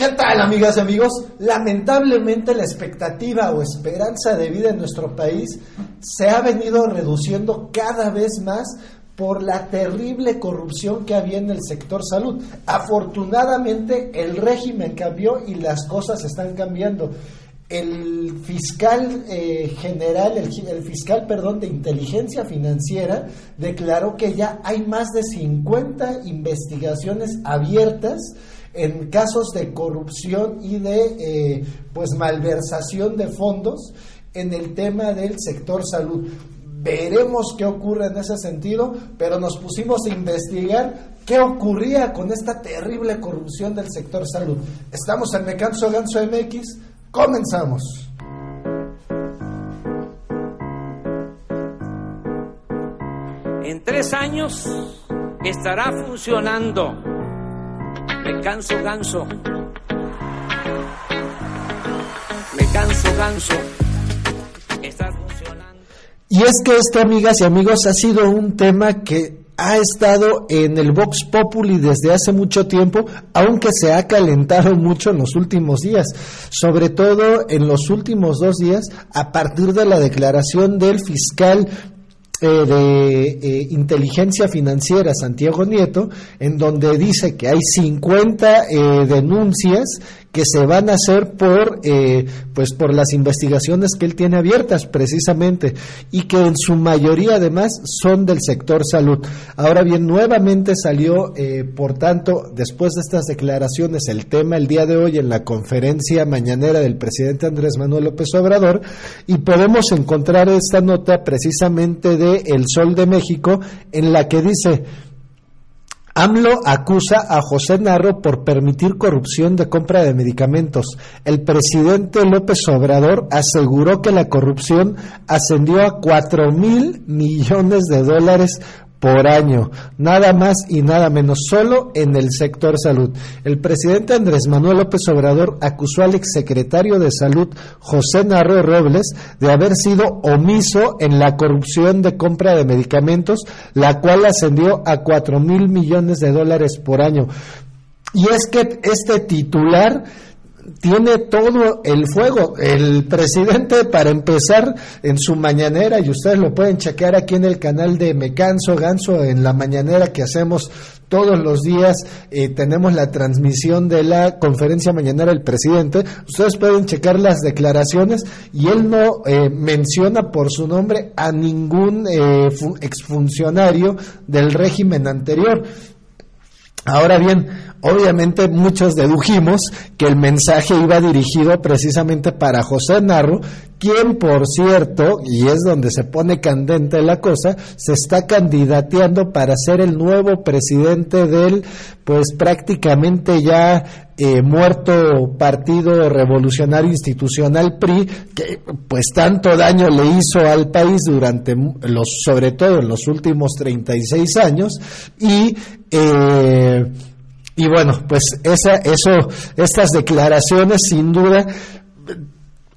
¿Qué tal, amigas y amigos? Lamentablemente la expectativa o esperanza de vida en nuestro país se ha venido reduciendo cada vez más por la terrible corrupción que había en el sector salud. Afortunadamente el régimen cambió y las cosas están cambiando. El fiscal eh, general, el, el, fiscal, perdón, de inteligencia financiera declaró que ya hay más de 50 investigaciones abiertas en casos de corrupción y de eh, pues malversación de fondos en el tema del sector salud. Veremos qué ocurre en ese sentido, pero nos pusimos a investigar qué ocurría con esta terrible corrupción del sector salud. Estamos en Mecanso Ganso MX, comenzamos. En tres años estará funcionando me canso, ganso. Me canso, ganso. Está funcionando. Y es que esto, amigas y amigos, ha sido un tema que ha estado en el Vox Populi desde hace mucho tiempo, aunque se ha calentado mucho en los últimos días, sobre todo en los últimos dos días, a partir de la declaración del fiscal eh, de eh, inteligencia financiera Santiago Nieto, en donde dice que hay 50 eh, denuncias que se van a hacer por eh, pues por las investigaciones que él tiene abiertas precisamente y que en su mayoría además son del sector salud. Ahora bien, nuevamente salió eh, por tanto después de estas declaraciones el tema el día de hoy en la conferencia mañanera del presidente Andrés Manuel López Obrador y podemos encontrar esta nota precisamente de El Sol de México en la que dice AMLO acusa a José Narro por permitir corrupción de compra de medicamentos. El presidente López Obrador aseguró que la corrupción ascendió a cuatro mil millones de dólares por año, nada más y nada menos, solo en el sector salud. El presidente Andrés Manuel López Obrador acusó al exsecretario de Salud, José Narro Robles, de haber sido omiso en la corrupción de compra de medicamentos, la cual ascendió a cuatro mil millones de dólares por año. Y es que este titular tiene todo el fuego. El presidente, para empezar, en su mañanera, y ustedes lo pueden chequear aquí en el canal de Me Canso Ganso, en la mañanera que hacemos todos los días, eh, tenemos la transmisión de la conferencia mañanera del presidente. Ustedes pueden checar las declaraciones y él no eh, menciona por su nombre a ningún eh, exfuncionario del régimen anterior. Ahora bien, obviamente muchos dedujimos que el mensaje iba dirigido precisamente para José Narro, quien por cierto, y es donde se pone candente la cosa, se está candidateando para ser el nuevo presidente del, pues prácticamente ya eh, muerto Partido Revolucionario Institucional PRI, que pues tanto daño le hizo al país durante los, sobre todo en los últimos 36 años, y eh, y bueno, pues esa, eso, estas declaraciones sin duda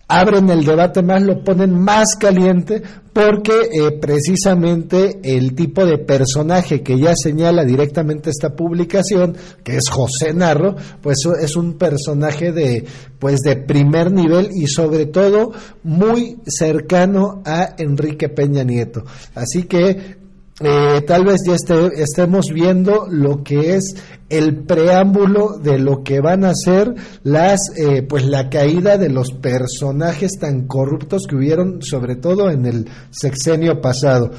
abren el debate más, lo ponen más caliente, porque eh, precisamente el tipo de personaje que ya señala directamente esta publicación, que es José Narro, pues es un personaje de, pues de primer nivel y sobre todo muy cercano a Enrique Peña Nieto. Así que eh, tal vez ya estemos viendo lo que es el preámbulo de lo que van a ser las eh, pues la caída de los personajes tan corruptos que hubieron sobre todo en el sexenio pasado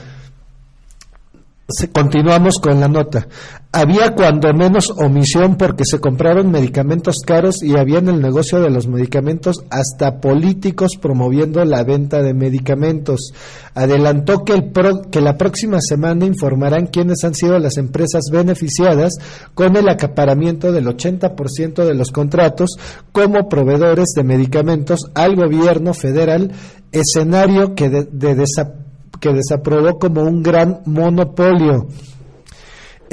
continuamos con la nota. Había cuando menos omisión porque se compraron medicamentos caros y había en el negocio de los medicamentos hasta políticos promoviendo la venta de medicamentos. Adelantó que, el que la próxima semana informarán quiénes han sido las empresas beneficiadas con el acaparamiento del 80% de los contratos como proveedores de medicamentos al gobierno federal, escenario que de, de que desaprobó como un gran monopolio.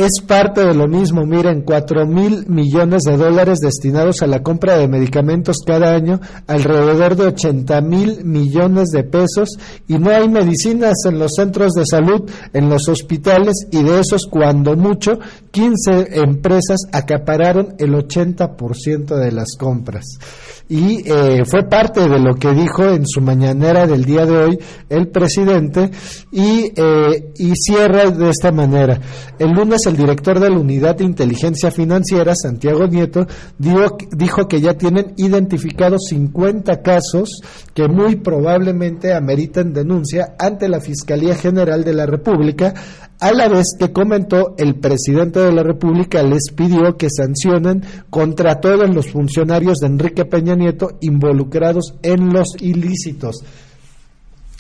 Es parte de lo mismo. Miren, cuatro mil millones de dólares destinados a la compra de medicamentos cada año, alrededor de 80 mil millones de pesos, y no hay medicinas en los centros de salud, en los hospitales, y de esos, cuando mucho, 15 empresas acapararon el 80% de las compras y eh, fue parte de lo que dijo en su mañanera del día de hoy el presidente y, eh, y cierra de esta manera. El lunes el director de la Unidad de Inteligencia Financiera, Santiago Nieto, dijo, que ya tienen identificados 50 casos que muy probablemente ameritan denuncia ante la Fiscalía General de la República a la vez que comentó el presidente de la República les pidió que sancionen contra todos los funcionarios de Enrique Peña Nieto involucrados en los ilícitos.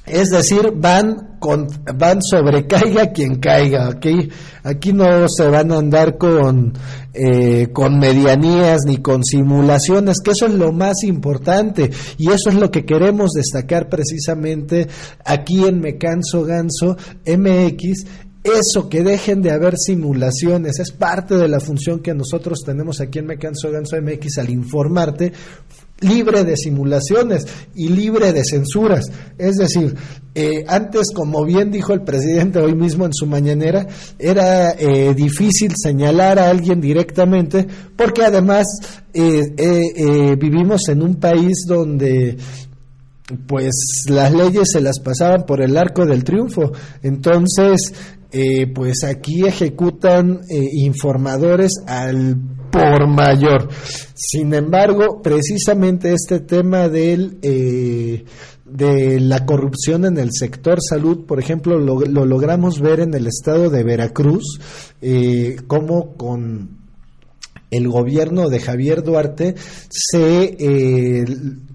Es decir, van con, van sobre caiga quien caiga, aquí Aquí no se van a andar con, eh, con medianías ni con simulaciones, que eso es lo más importante. Y eso es lo que queremos destacar precisamente aquí en Me Canso Ganso MX eso, que dejen de haber simulaciones, es parte de la función que nosotros tenemos aquí en Me Canso Ganso MX al informarte, libre de simulaciones y libre de censuras. Es decir, eh, antes, como bien dijo el presidente hoy mismo en su mañanera, era eh, difícil señalar a alguien directamente porque además eh, vivimos en un país donde pues las leyes se las pasaban por el arco del triunfo. Entonces, pues aquí ejecutan informadores al por mayor. Sin embargo, precisamente este tema del, eh, de la corrupción en el sector salud, por ejemplo, lo, lo logramos ver en el estado de Veracruz, como con el gobierno de Javier Duarte se eh,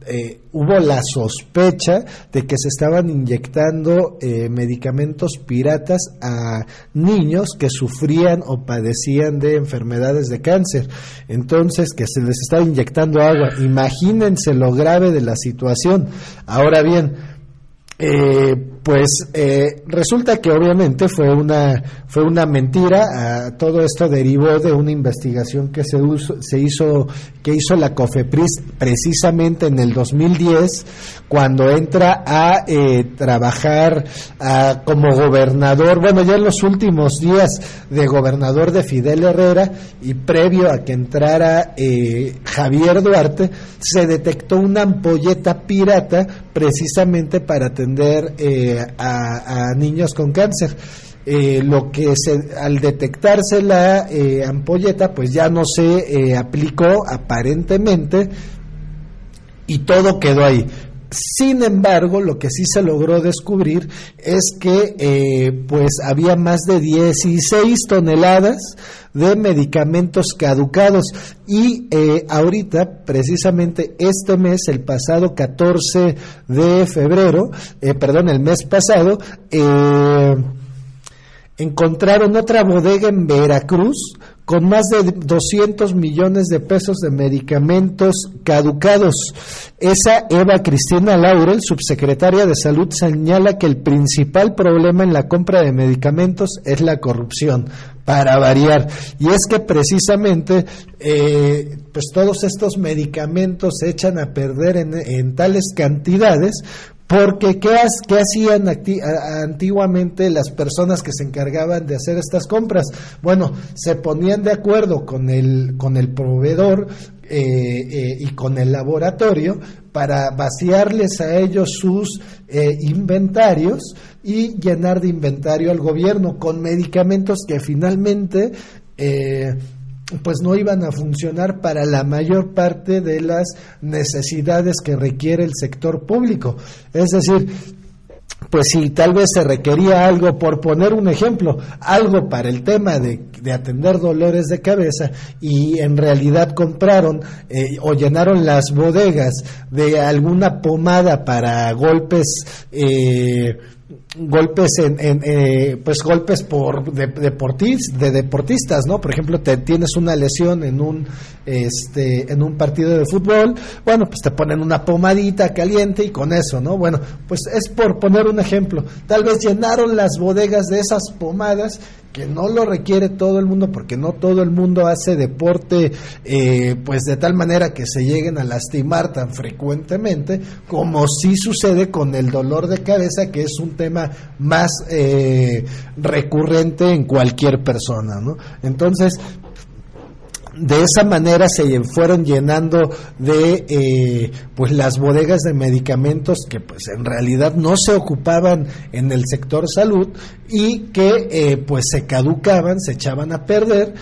eh, hubo la sospecha de que se estaban inyectando eh, medicamentos piratas a niños que sufrían o padecían de enfermedades de cáncer. Entonces, que se les estaba inyectando agua. Imagínense lo grave de la situación. Ahora bien, eh, pues eh, resulta que obviamente fue una fue una mentira. Ah, todo esto derivó de una investigación que se, se hizo que hizo la COFEPRIS precisamente en el 2010 cuando entra a eh, trabajar ah, como gobernador bueno ya en los últimos días de gobernador de Fidel Herrera y previo a que entrara Javier Duarte se detectó una ampolleta pirata precisamente para atender eh, a, niños con cáncer. Eh, lo que se, al detectarse la eh, ampolleta, pues ya no se aplicó aparentemente y todo quedó ahí. Sin embargo, lo que sí se logró descubrir es que pues había más de 16 toneladas de medicamentos caducados. Y eh, ahorita, precisamente este mes, el pasado 14 de febrero, eh, perdón, el mes pasado, eh, encontraron otra bodega en Veracruz con más de 200 millones de pesos de medicamentos caducados. Esa Eva Cristina Laurel, subsecretaria de Salud, señala que el principal problema en la compra de medicamentos es la corrupción, para variar. Y es que precisamente, eh, pues todos estos medicamentos se echan a perder en, en tales cantidades porque ¿qué, hacían antiguamente las personas que se encargaban de hacer estas compras? Bueno, se ponían de acuerdo con el, con el proveedor eh, eh, y con el laboratorio para vaciarles a ellos sus eh, inventarios y llenar de inventario al gobierno con medicamentos que finalmente pues no iban a funcionar para la mayor parte de las necesidades que requiere el sector público. Es decir, pues si tal vez se requería algo, por poner un ejemplo, algo para el tema de, atender dolores de cabeza y en realidad compraron eh, o llenaron las bodegas de alguna pomada para golpes eh, golpes en, eh, pues golpes por de, de deportistas no por ejemplo te tienes una lesión en un este en un partido de fútbol bueno pues te ponen una pomadita caliente y con eso no bueno pues es por poner un ejemplo. Tal vez llenaron las bodegas de esas pomadas porque no lo requiere todo el mundo, porque no todo el mundo hace deporte, eh, pues de tal manera que se lleguen a lastimar tan frecuentemente, como sí sucede con el dolor de cabeza, que es un tema más eh, recurrente en cualquier persona, ¿no? Entonces, de esa manera se fueron llenando de eh, pues las bodegas de medicamentos que pues en realidad no se ocupaban en el sector salud y que eh, pues se caducaban, se echaban a perder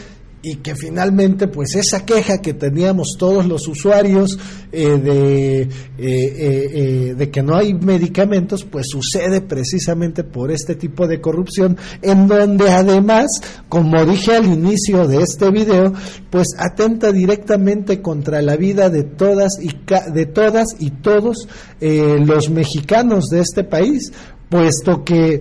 y que finalmente pues esa queja que teníamos todos los usuarios eh, de, eh, eh, de que no hay medicamentos pues sucede precisamente por este tipo de corrupción en donde además como dije al inicio de este video pues atenta directamente contra la vida de todas y de todas y todos los mexicanos de este país puesto que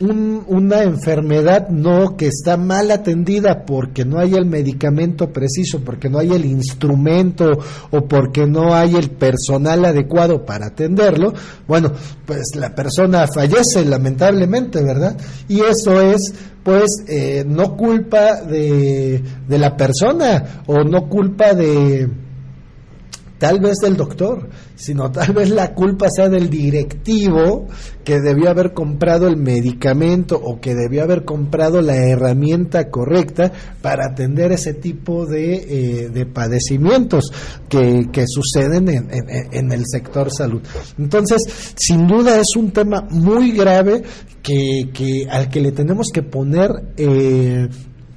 una enfermedad no que está mal atendida porque no hay el medicamento preciso, porque no hay el instrumento o porque no hay el personal adecuado para atenderlo, bueno, pues la persona fallece lamentablemente, ¿verdad? Y eso es pues eh, no culpa de, de la persona o no culpa de tal vez del doctor, sino tal vez la culpa sea del directivo que debió haber comprado el medicamento o que debió haber comprado la herramienta correcta para atender ese tipo de, eh, padecimientos que, suceden en, el sector salud. Entonces, sin duda es un tema muy grave que, al que le tenemos que poner eh,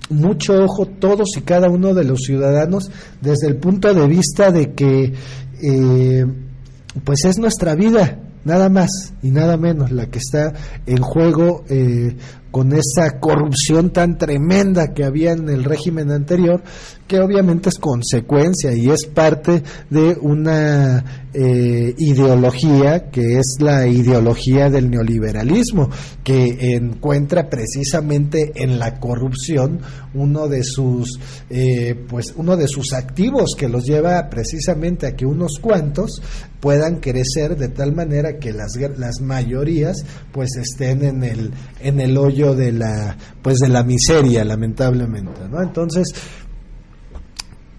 mucho ojo todos y cada uno de los ciudadanos desde el punto de vista de que eh, pues es nuestra vida nada más y nada menos la que está en juego eh, con esa corrupción tan tremenda que había en el régimen anterior, que obviamente es consecuencia y es parte de una eh, ideología que es la ideología del neoliberalismo, que encuentra precisamente en la corrupción uno de sus eh, pues uno de sus activos que los lleva precisamente a que unos cuantos puedan crecer de tal manera que las, las mayorías pues estén en el en el hoyo de la pues de la miseria lamentablemente no entonces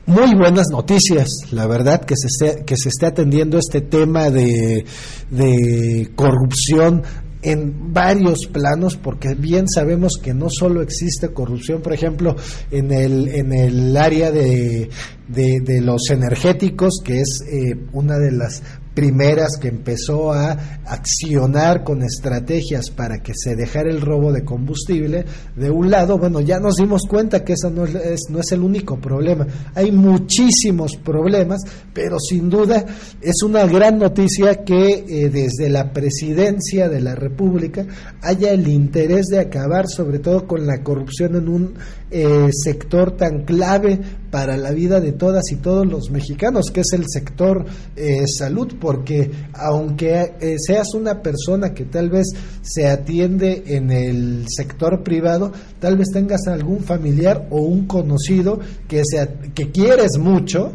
muy buenas noticias, la verdad, que se esté, que se esté atendiendo este tema de, de corrupción en varios planos, porque bien sabemos que no solo existe corrupción, por ejemplo, en el, en el área de, de, los energéticos, que es eh, una de las primeras que empezó a accionar con estrategias para que se dejara el robo de combustible, de un lado, bueno, ya nos dimos cuenta que ese no es, no es el único problema. Hay muchísimos problemas, pero sin duda es una gran noticia que eh, desde la presidencia de la República haya el interés de acabar sobre todo con la corrupción en un eh, sector tan clave para la vida de todas y todos los mexicanos, que es el sector eh, salud, porque aunque eh, seas una persona que tal vez se atiende en el sector privado, tal vez tengas algún familiar o un conocido que, sea, que quieres mucho,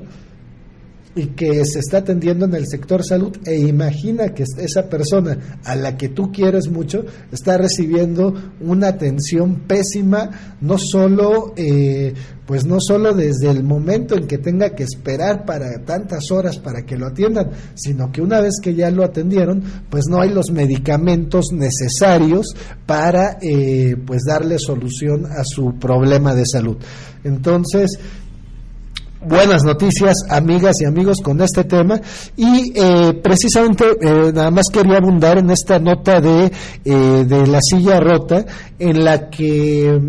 y que se está atendiendo en el sector salud e imagina que esa persona a la que tú quieres mucho está recibiendo una atención pésima no solo eh, pues no solo desde el momento en que tenga que esperar para tantas horas para que lo atiendan sino que una vez que ya lo atendieron pues no hay los medicamentos necesarios para eh, pues darle solución a su problema de salud. Entonces buenas noticias, amigas y amigos, con este tema. Y eh, precisamente eh, nada más quería abundar en esta nota de, eh, de la silla rota, en la que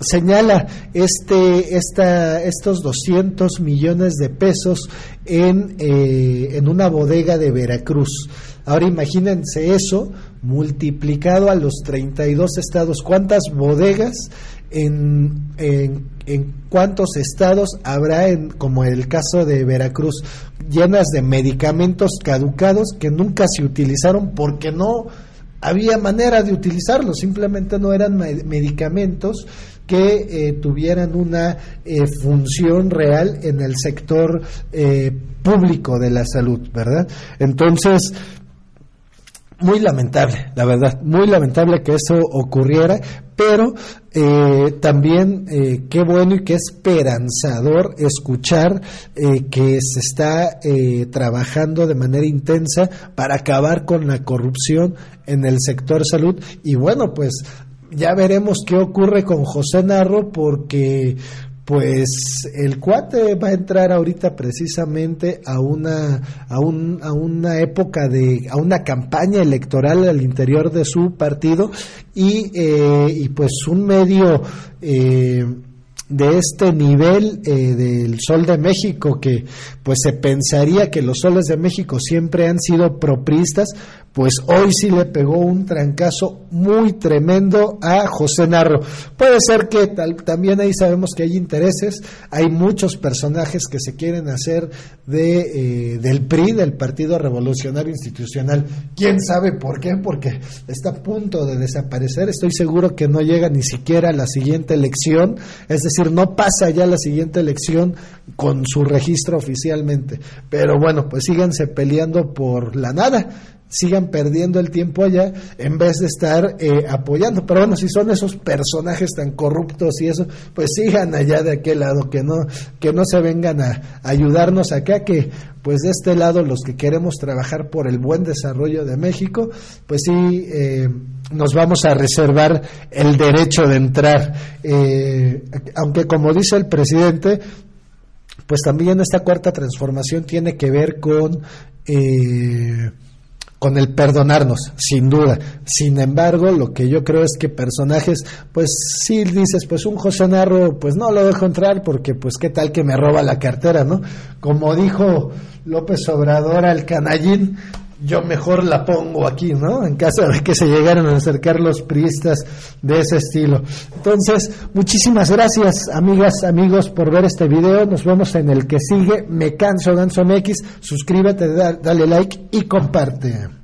señala este, esta, estos 200 millones de pesos en, en una bodega de Veracruz. Ahora imagínense eso multiplicado a los 32 estados. ¿Cuántas bodegas en, en, cuántos estados habrá, en, como en el caso de Veracruz, llenas de medicamentos caducados que nunca se utilizaron porque no había manera de utilizarlos, simplemente no eran medicamentos que eh, tuvieran una eh, función real en el sector eh, público de la salud, ¿verdad? Entonces, muy lamentable, la verdad, muy lamentable que eso ocurriera, pero eh, también eh, qué bueno y qué esperanzador escuchar eh, que se está trabajando de manera intensa para acabar con la corrupción en el sector salud. Y bueno, pues ya veremos qué ocurre con José Narro porque pues el cuate va a entrar ahorita precisamente a una a, un, a una época de a una campaña electoral al interior de su partido y, eh, y pues un medio eh, de este nivel eh, del Sol de México, que pues se pensaría que los Soles de México siempre han sido propristas, pues hoy sí le pegó un trancazo muy tremendo a José Narro. Puede ser que tal, también ahí sabemos que hay intereses, hay muchos personajes que se quieren hacer de, eh, del PRI, del Partido Revolucionario Institucional. ¿Quién sabe por qué? Porque está a punto de desaparecer, estoy seguro que no llega ni siquiera a la siguiente elección, es decir, no pasa ya la siguiente elección con su registro oficialmente. Pero bueno, pues síganse peleando por la nada sigan perdiendo el tiempo allá en vez de estar eh, apoyando. Pero bueno, si son esos personajes tan corruptos y eso, pues sigan allá de aquel lado, que no, que no se vengan a, ayudarnos acá, que pues de este lado los que queremos trabajar por el buen desarrollo de México, pues sí eh, nos vamos a reservar el derecho de entrar. Eh, aunque como dice el presidente, pues también esta cuarta transformación tiene que ver con con el perdonarnos, sin duda. Sin embargo, lo que yo creo es que personajes, pues sí dices, pues un José Narro, pues no lo dejo entrar porque pues qué tal que me roba la cartera, ¿no? Como dijo López Obrador al canallín, yo mejor la pongo aquí, ¿no? En caso de que se llegaran a acercar los priistas de ese estilo. Entonces, muchísimas gracias, amigas, amigos, por ver este video. Nos vemos en el que sigue. Me canso, Ganso MX. Suscríbete, dale like y comparte.